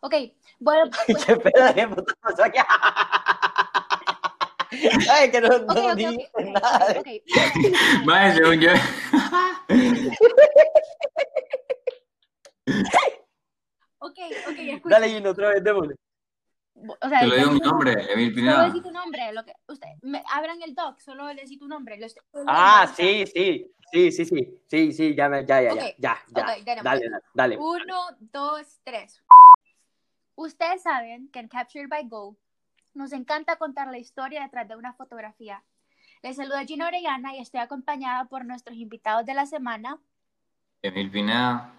Ok, bueno. ¿Qué pedo de puta pasó aquí? Ay, que no, no Ok, ok, dijiste ok, nada. ok, ok. Vaya, según yo. Ok, ok, escucha. Dale, Gino, otra vez, démosle. O sea, Te lo digo mi nombre, Emil Solo Pineda. decí tu nombre. Lo que, usted, me, abran el doc, solo decí tu nombre. lo estoy- Ah, sí, sí, sí, sí, sí, sí, sí, ya, me- ya, ya, ya, Ok, ya, ya. ok, tenemos. Dale, dale. Uno, dos, tres. Ustedes saben que en Captured by Go nos encanta contar la historia detrás de una fotografía. Les saluda Gina Orellana y estoy acompañada por nuestros invitados de la semana. Emil Pineda.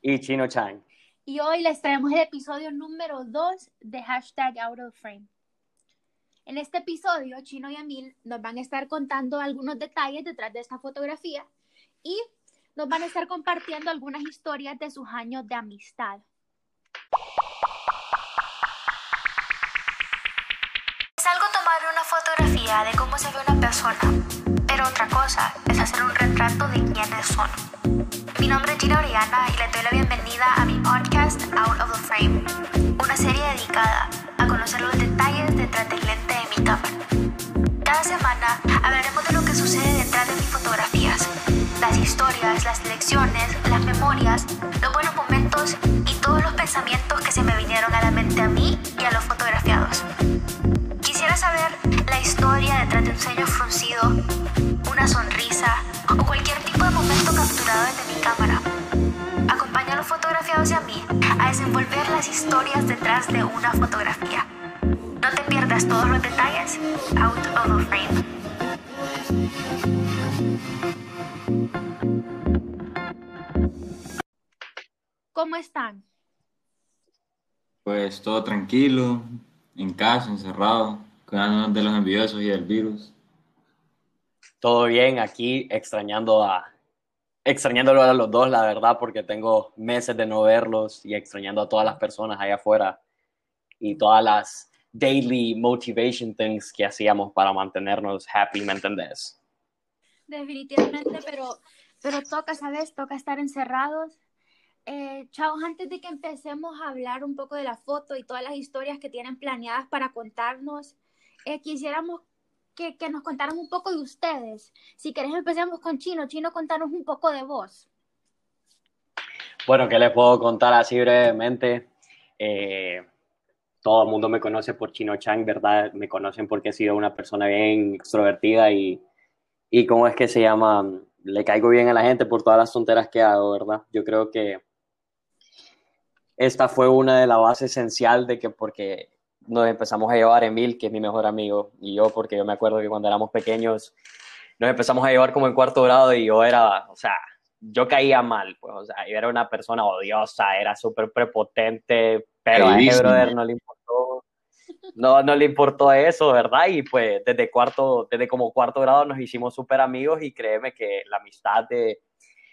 Y Chino Chang. Y hoy les traemos el episodio número 2 de hashtag Out of Frame. En este episodio, Chino y Emil nos van a estar contando algunos detalles detrás de esta fotografía y nos van a estar compartiendo algunas historias de sus años de amistad. Fotografía de cómo se ve una persona, pero otra cosa es hacer un retrato de quiénes son. Mi nombre es Gina Oriana y le doy la bienvenida a mi podcast Out of the Frame, una serie dedicada a conocer los detalles detrás del lente de mi cámara. Cada semana hablaremos de lo que sucede detrás de mis fotografías, las historias, las lecciones, las memorias, los buenos momentos y todos los pensamientos a desenvolver las historias detrás de una fotografía. No te pierdas todos los detalles. Out of the frame. ¿Cómo están? Pues todo tranquilo, en casa, encerrado, cuidándonos de los envidiosos y del virus. Todo bien, aquí extrañando a, extrañándolo a los dos, la verdad, porque tengo meses de no verlos y extrañando a todas las personas allá afuera y todas las daily motivation things que hacíamos para mantenernos happy, ¿me entendés? Definitivamente, pero, pero toca, ¿sabes? Toca estar encerrados. Eh, chavos, antes de que empecemos a hablar un poco de la foto y todas las historias que tienen planeadas para contarnos, eh, quisiéramos que, que nos contaran un poco de ustedes. Si querés, empecemos con Chino. Chino, contanos un poco de vos. Bueno, ¿qué les puedo contar así brevemente? Eh, todo el mundo me conoce por Chino Chang, ¿verdad? Me conocen porque he sido una persona bien extrovertida y, y ¿cómo es que se llama? Le caigo bien a la gente por todas las tonteras que hago, ¿verdad? Yo creo que esta fue una de las bases esencial de que porque nos empezamos a llevar Emil, que es mi mejor amigo, y yo, porque yo me acuerdo que cuando éramos pequeños nos empezamos a llevar como en cuarto grado y yo era, o sea, yo caía mal, pues, o sea, yo era una persona odiosa, era súper prepotente, pero a ese brother no le importó, no, no le importó eso, ¿verdad? Y pues desde cuarto, desde como cuarto grado nos hicimos súper amigos y créeme que la amistad de,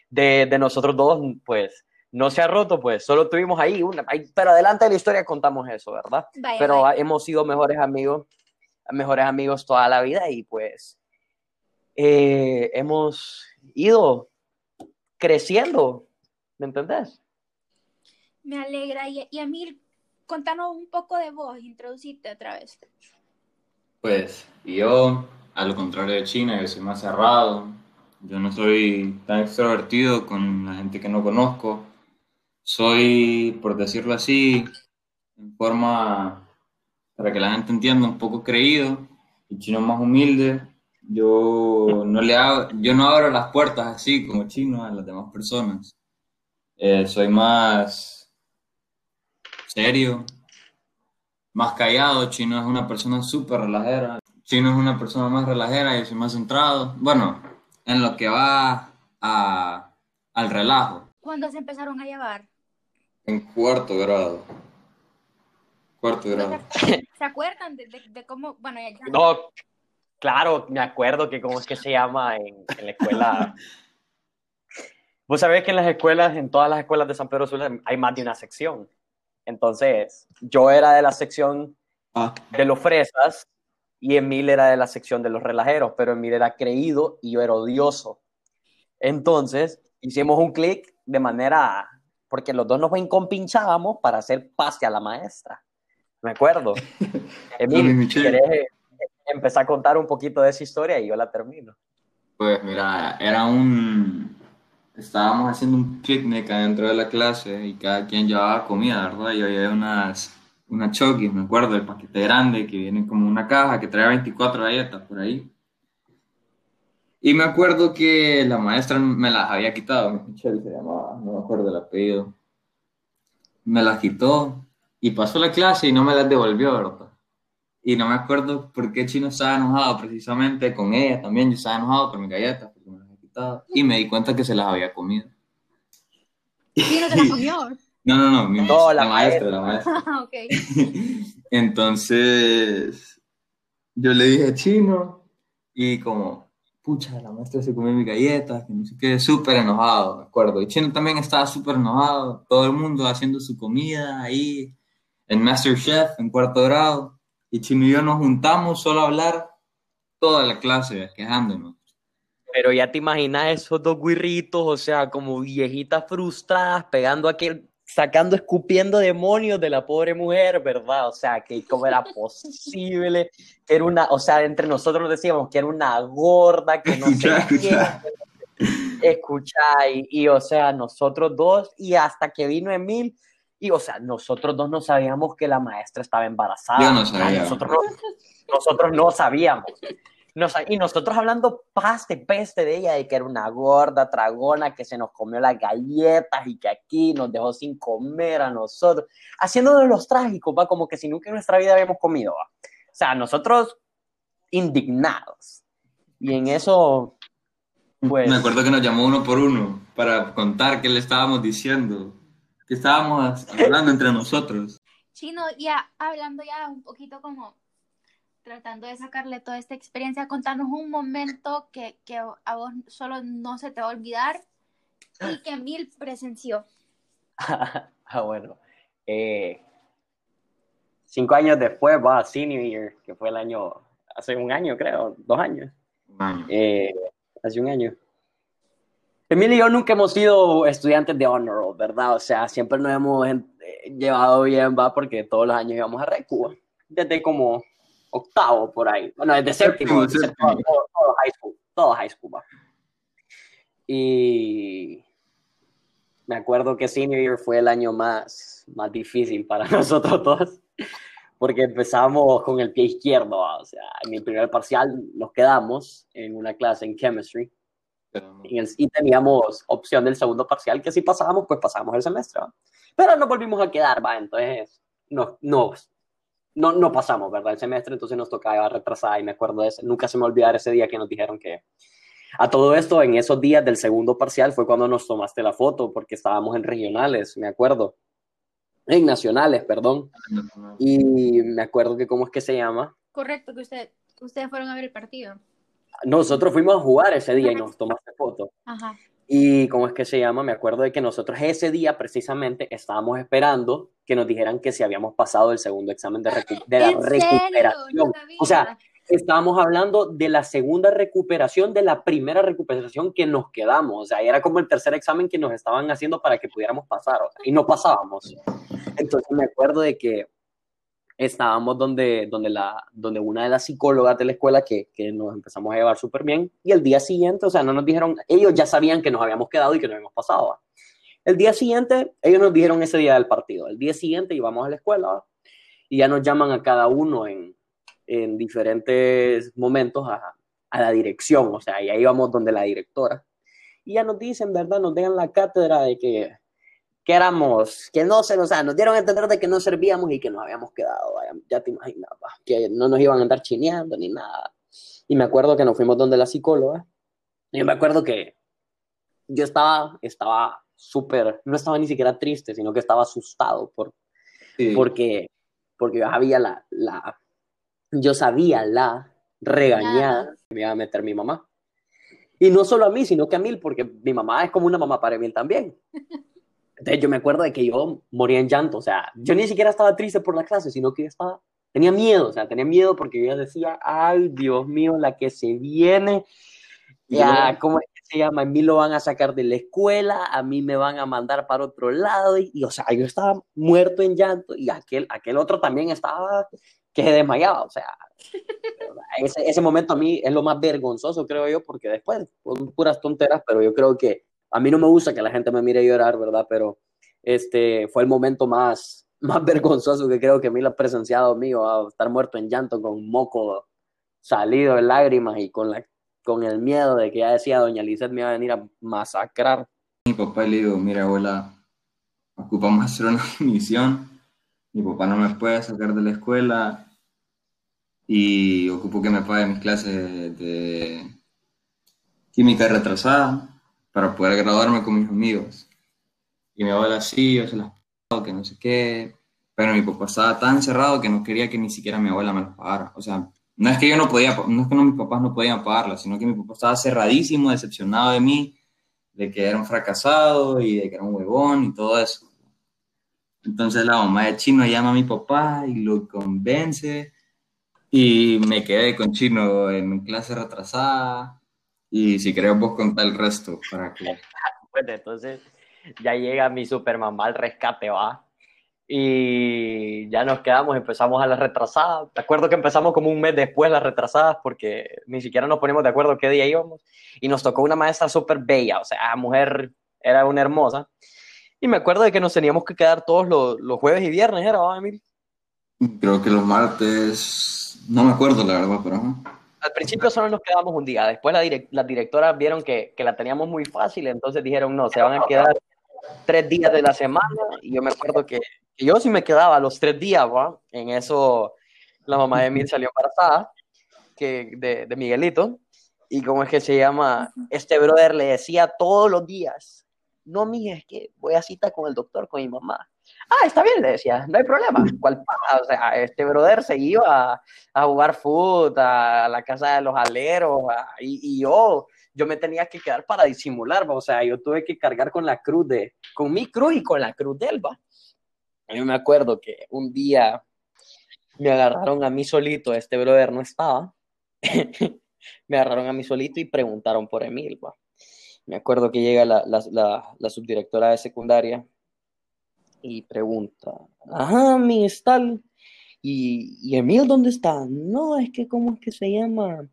de, de nosotros dos, pues, no se ha roto, pues, solo tuvimos ahí una, ahí- pero adelante de la historia contamos eso, ¿verdad? Vaya, pero vaya. hemos sido mejores amigos, mejores amigos toda la vida y pues eh, hemos ido creciendo, ¿me entendés? Me alegra. Y, y Emil, contanos un poco de vos, introducite otra vez. Pues yo, a lo contrario de China, yo soy más cerrado. Yo no soy tan extrovertido con la gente que no conozco. Soy, por decirlo así, en forma, para que la gente entienda, un poco creído. El chino más humilde. Yo no le abro, yo no abro las puertas así como chino a las demás personas. Eh, soy más serio, más callado. Chino es una persona súper relajera. Chino es una persona más relajera y soy más centrado. Bueno, en lo que va al relajo. ¿Cuándo se empezaron a llevar? En cuarto grado. Cuarto grado. ¿Se acuerdan de, de- de cómo, bueno, ya, ya- No, claro, me acuerdo que cómo es que se llama en, en la escuela. Vos sabés que en las escuelas, en todas las escuelas de San Pedro Sula, hay más de una sección. Entonces, yo era de la sección Ah. de los fresas y Emil era de la sección de los relajeros, pero Emil era creído y yo era odioso. Entonces, hicimos un clic de manera, porque los dos nos encompinzábamos para hacer pase a la maestra. Me acuerdo. Emil, ¿quieres empezar a contar un poquito de esa historia y yo la termino? Pues mira, era un... Estábamos haciendo un picnic adentro de la clase y cada quien llevaba comida, ¿verdad? Y había unas, unas chokis, me acuerdo, el paquete grande que viene como una caja que trae 24 galletas por ahí. Y me acuerdo que la maestra me las había quitado, Michelle se llamaba, no me acuerdo el apellido. Me las quitó y pasó la clase y no me las devolvió, ¿verdad? Y no me acuerdo por qué Chino estaba enojado precisamente con ella también. Yo estaba enojado con mis galletas porque me las había quitado. Y me di cuenta que se las había comido. ¿Quién te las comió? No, no, no, mi No, la, la maestra, la maestra. Ah, ok. Entonces, yo le dije chino y como, pucha, la maestra se comió mis galletas, que no sé qué, súper enojado, me acuerdo. Y chino también estaba súper enojado, todo el mundo haciendo su comida ahí en Masterchef, en cuarto grado. Y chino y yo nos juntamos solo a hablar toda la clase, quejándonos. Pero ya te imaginas esos dos guirritos, o sea, como viejitas frustradas, pegando aquel, sacando, escupiendo demonios de la pobre mujer, ¿verdad? O sea, que cómo era posible, que era una, o sea, entre nosotros decíamos que era una gorda, que no sé Escucha, y, y, o sea, nosotros dos, y hasta que vino Emil, y o sea, nosotros dos no sabíamos que la maestra estaba embarazada. Yo no sabía. Nosotros no, nosotros no sabíamos. Nos- y nosotros hablando paste, peste de ella, de que era una gorda tragona que se nos comió las galletas y que aquí nos dejó sin comer a nosotros, haciéndonos los trágicos, va, como que si nunca en nuestra vida habíamos comido, va. O sea, nosotros indignados. Y en eso, pues, Me acuerdo que nos llamó uno por uno para contar qué le estábamos diciendo, que estábamos hablando entre nosotros. Chino, ya hablando ya un poquito como tratando de sacarle toda esta experiencia, contanos un momento que, que a vos solo no se te va a olvidar y que Mil presenció. ah, bueno. Eh, cinco años después va a Senior Year, que fue el año, hace un año creo, dos años. Eh, hace un año. Emil y yo nunca hemos sido estudiantes de honor, roll, ¿verdad? O sea, siempre nos hemos eh, llevado bien, va, porque todos los años íbamos a Recuba. Desde como octavo por ahí. Bueno, desde séptimo, desde séptimo. séptimo, todo, todo high school, todo high school, va. Y me acuerdo que senior year fue el año más, más difícil para nosotros todos, porque empezamos con el pie izquierdo, ¿va? o sea, en mi primer parcial nos quedamos en una clase en chemistry pero- y, el- y teníamos opción del segundo parcial que si pasábamos, pues pasábamos el semestre, ¿va? pero nos volvimos a quedar, ¿va? entonces nos, nos, no, no pasamos, ¿verdad? El semestre, entonces nos tocaba retrasar y me acuerdo de ese, nunca se me olvidar ese día que nos dijeron que a todo esto, en esos días del segundo parcial fue cuando nos tomaste la foto, porque estábamos en regionales, me acuerdo, en nacionales, perdón, y me acuerdo que, ¿cómo es que se llama? Correcto, que usted, ustedes fueron a ver el partido. Nosotros fuimos a jugar ese día y nos tomaste foto. Ajá. Y cómo es que se llama, me acuerdo de que nosotros ese día precisamente estábamos esperando que nos dijeran que si habíamos pasado el segundo examen de, recu- de la recuperación. No. O sea, estábamos hablando de la segunda recuperación de la primera recuperación que nos quedamos. O sea, era como el tercer examen que nos estaban haciendo para que pudiéramos pasar. o sea, y no pasábamos. Entonces me acuerdo de que estábamos donde, donde, la, donde una de las psicólogas de la escuela que, que nos empezamos a llevar súper bien y el día siguiente, o sea, no nos dijeron, ellos ya sabían que nos habíamos quedado y que nos habíamos pasado. El día siguiente, ellos nos dijeron ese día del partido. El día siguiente íbamos a la escuela y ya nos llaman a cada uno en, en diferentes momentos a, a la dirección, o sea, ya íbamos donde la directora. Y ya nos dicen, ¿verdad? Nos dejan la cátedra de que que éramos, que no se, o sea, nos dieron a entender de que no servíamos y que nos habíamos quedado, vaya, ya te imaginas, va, que no nos iban a andar chineando ni nada. Y me acuerdo que nos fuimos donde la psicóloga, y yo me acuerdo que yo estaba, estaba súper, no estaba ni siquiera triste, sino que estaba asustado por, Sí. porque, porque yo sabía la, la, yo sabía la regañada que me iba a meter mi mamá. Y no solo a mí, sino que a Mil, porque mi mamá es como una mamá para Emil también. Entonces yo me acuerdo de que yo moría en llanto, o sea, yo ni siquiera estaba triste por la clase, sino que estaba, tenía miedo, o sea, tenía miedo porque yo decía, ay, Dios mío, la que se viene, ya, ¿cómo es que se llama? A mí lo van a sacar de la escuela, a mí me van a mandar para otro lado, y, o sea, yo estaba muerto en llanto, y aquel, aquel otro también estaba que se desmayaba, o sea, ese, ese momento a mí es lo más vergonzoso, creo yo, porque después, puras tonteras, pero yo creo que a mí no me gusta que la gente me mire llorar, ¿verdad? Pero este fue el momento más, más vergonzoso que creo que a mí lo ha presenciado mío, a estar muerto en llanto con moco salido de lágrimas y con, la, con el miedo de que ya decía doña Lizeth me iba a venir a masacrar. Mi papá le digo, mira abuela, ocupamos hacer una misión, mi papá no me puede sacar de la escuela y ocupo que me pague mis clases de química retrasada para poder graduarme con mis amigos. Y mi abuela sí, yo se las pago, que no sé qué, pero mi papá estaba tan cerrado que no quería que ni siquiera mi abuela me las pagara. O sea, no es que yo no podía, no es que mis papás no podían pagarla, sino que mi papá estaba cerradísimo, decepcionado de mí, de que era un fracasado y de que era un huevón y todo eso. Entonces la mamá de Chino llama a mi papá y lo convence y me quedé con Chino en clase retrasada y si querés vos contar el resto para que... Bueno, entonces ya llega mi super mamá al rescate, va y ya nos quedamos, empezamos a las retrasadas. De acuerdo que empezamos como un mes después las retrasadas porque ni siquiera nos ponemos de acuerdo qué día íbamos. Y nos tocó una maestra súper bella, o sea, mujer era una hermosa. Y me acuerdo de que nos teníamos que quedar todos los, los jueves y viernes, ¿era, Emil? Creo que los martes, no me acuerdo la verdad, pero... Al principio solo nos quedamos un día, después la las directoras vieron que, la teníamos muy fácil, entonces dijeron, no, se van a quedar tres días de la semana y yo me acuerdo que yo sí me quedaba los tres días, ¿va? En eso la mamá de Emil salió embarazada que, de, Miguelito. Y como es que se llama, este brother le decía todos los días, no, mija, es que voy a cita con el doctor, con mi mamá. Ah, está bien, le decía, no hay problema. ¿Cuál pasa? O sea, este brother se iba a, jugar fútbol, a, la casa de los aleros, y, y, yo, yo me tenía que quedar para disimular, o sea, yo tuve que cargar con la cruz de, con mi cruz y con la cruz de él, ¿va? Yo me acuerdo que un día me agarraron a mí solito, este brother no estaba, me agarraron a mí solito y preguntaron por Emil. Me acuerdo que llega la, la, la, subdirectora de secundaria y pregunta, ajá, mi tal, ¿Y, ¿y Emil dónde está? No, es que, ¿cómo es que se llama?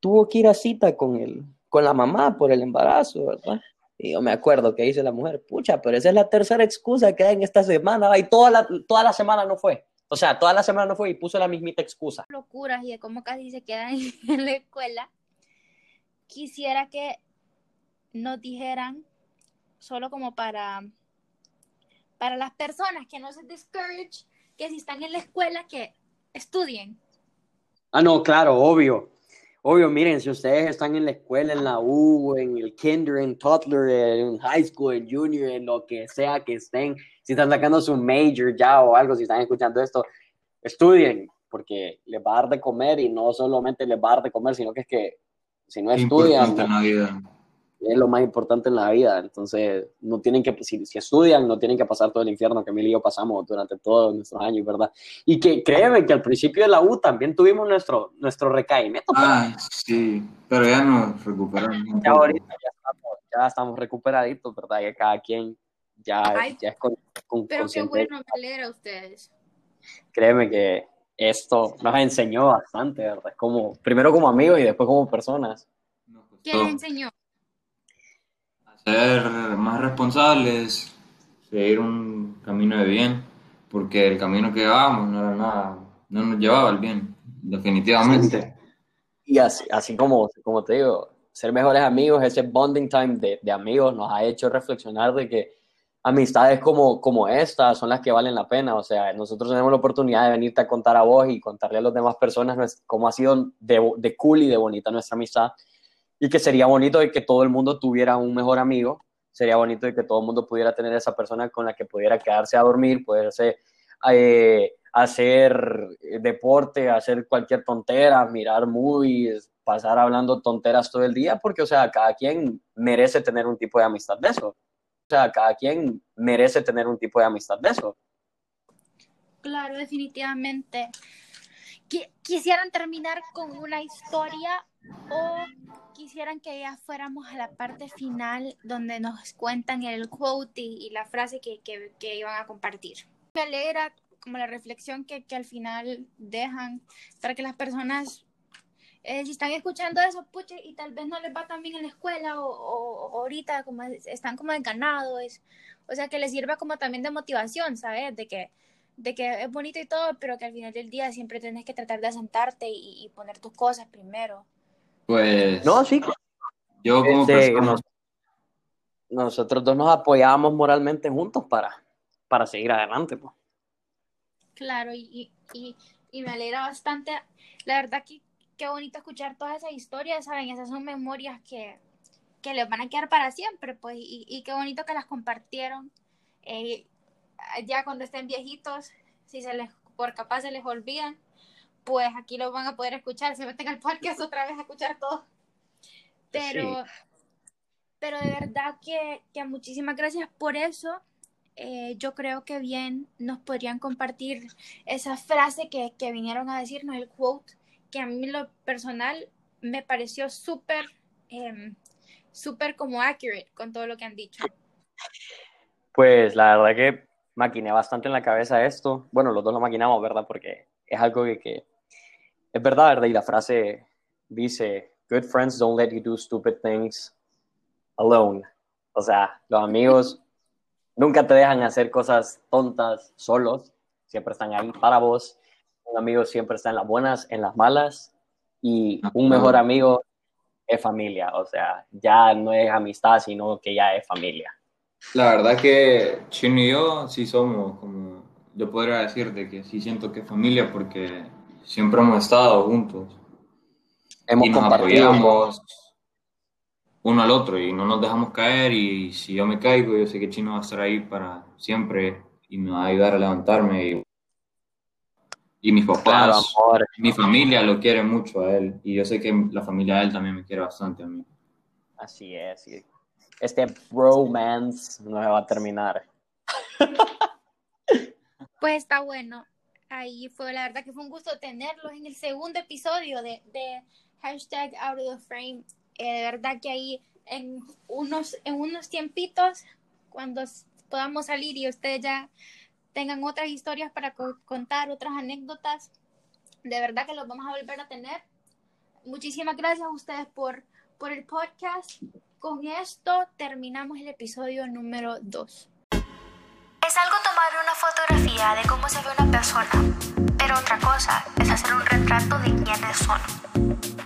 Tuvo que ir a cita con él, con la mamá por el embarazo, ¿verdad? Y yo me acuerdo que dice la mujer, pucha, pero esa es la tercera excusa que hay en esta semana, y toda la, toda la semana no fue. O sea, toda la semana no fue y puso la mismita excusa. Locuras y de cómo casi se quedan en la escuela. Quisiera que nos dijeran, solo como para, para las personas que no se discourage, que si están en la escuela, que estudien. Ah, no, claro, obvio. Obvio, miren, si ustedes están en la escuela, en la U, en el kinder, en toddler, en high school, en junior, en lo que sea que estén, si están sacando su major ya o algo, si están escuchando esto, estudien, porque les va a dar de comer y no solamente les va a dar de comer, sino que es que si no estudian, es lo más importante en la vida. Entonces, no tienen que, si, si, estudian, no tienen que pasar todo el infierno que Emilio y yo pasamos durante todos nuestros años, ¿verdad? Y que créeme que al principio de la U también tuvimos nuestro, nuestro recaimiento. Ah, sí, pero ya nos recuperamos. Ya ahorita ya estamos, ya estamos recuperaditos, ¿verdad? Ya cada quien ya, ya es con, con Pero qué bueno, me alegra a ustedes. Créeme que esto nos enseñó bastante, ¿verdad? Como, primero como amigos y después como personas. ¿Qué les enseñó? Ser más responsables, seguir un camino de bien, porque el camino que llevábamos no era nada, no nos llevaba al bien, definitivamente. Y así, así como, como te digo, ser mejores amigos, ese bonding time de, de, amigos nos ha hecho reflexionar de que amistades como, como esta son las que valen la pena. O sea, nosotros tenemos la oportunidad de venirte a contar a vos y contarle a las demás personas cómo ha sido de, de cool y de bonita nuestra amistad y que sería bonito de que todo el mundo tuviera un mejor amigo, sería bonito de que todo el mundo pudiera tener esa persona con la que pudiera quedarse a dormir, poderse eh, hacer deporte, hacer cualquier tontera, mirar movies, pasar hablando tonteras todo el día, porque, o sea, cada quien merece tener un tipo de amistad de eso. O sea, cada quien merece tener un tipo de amistad de eso. Claro, definitivamente. Quisieran terminar con una historia o quisieran que ya fuéramos a la parte final donde nos cuentan el quote y, la frase que, que, que, iban a compartir. Me alegra como la reflexión que, que al final dejan para que las personas eh, si están escuchando eso, puche, y tal vez no les va tan bien en la escuela o, o, ahorita como están como desganados, o sea, que les sirva como también de motivación, ¿sabes? De que, de que es bonito y todo, pero que al final del día siempre tienes que tratar de asentarte y, poner tus cosas primero. Pues... No, sí. Yo como este, nosotros dos nos apoyábamos moralmente juntos para, para seguir adelante, pues. Claro, y, y, y me alegra bastante. La verdad que qué bonito escuchar todas esas historias, ¿saben? Esas son memorias que, que les van a quedar para siempre, pues, y, y qué bonito que las compartieron. Eh, ya cuando estén viejitos, si se les, por capaz se les olvidan, pues aquí lo van a poder escuchar, se meten al podcast otra vez a escuchar todo. Pero, pero de verdad que, que, muchísimas gracias por eso. Eh, yo creo que bien nos podrían compartir esa frase que, que vinieron a decirnos, el quote que a mí lo personal me pareció súper, em, súper como accurate con todo lo que han dicho. Pues la verdad que maquiné bastante en la cabeza esto. Bueno, los dos lo maquinamos, ¿verdad? Porque es algo que, que es verdad. Y la frase dice, good friends don't let you do stupid things alone. O sea, los amigos nunca te dejan hacer cosas tontas solos, siempre están ahí para vos un amigo siempre está en las buenas, en las malas, y un mejor amigo es familia, o sea, ya no es amistad, sino que ya es familia. La verdad que Chino y yo sí somos, como yo podría decirte que sí siento que es familia porque siempre hemos estado juntos. Hemos y nos apoyamos uno al otro y no nos dejamos caer y si yo me caigo, yo sé que Chino va a estar ahí para siempre y me va a ayudar a levantarme y y mis papás, mi familia lo quiere mucho a él. Y yo sé que la familia de él también me quiere bastante a mí. Así es. Este bromance no se va a terminar. Pues está bueno. Ahí fue, la verdad que fue un gusto tenerlos en el segundo episodio de, de hashtag Out of the Frame. Eh, de verdad que ahí en unos, en unos tiempitos, cuando podamos salir y ustedes ya tengan otras historias para contar, otras anécdotas, de verdad que los vamos a volver a tener. Muchísimas gracias a ustedes por, por el podcast. Con esto terminamos el episodio número 2. Es algo tomar una fotografía de cómo se ve una persona, pero otra cosa es hacer un retrato de quiénes son.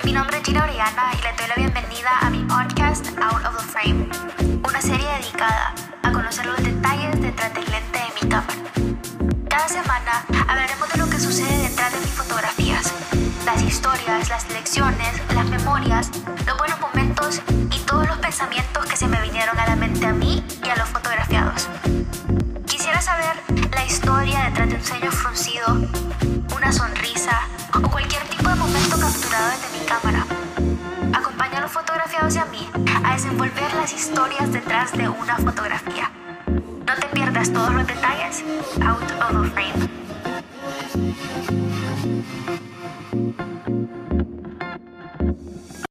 Mi nombre es Gina Oriana y le doy la bienvenida a mi podcast Out of the Frame, una serie dedicada a conocer los detalles detrás del lente de mi cámara. Cada semana hablaremos de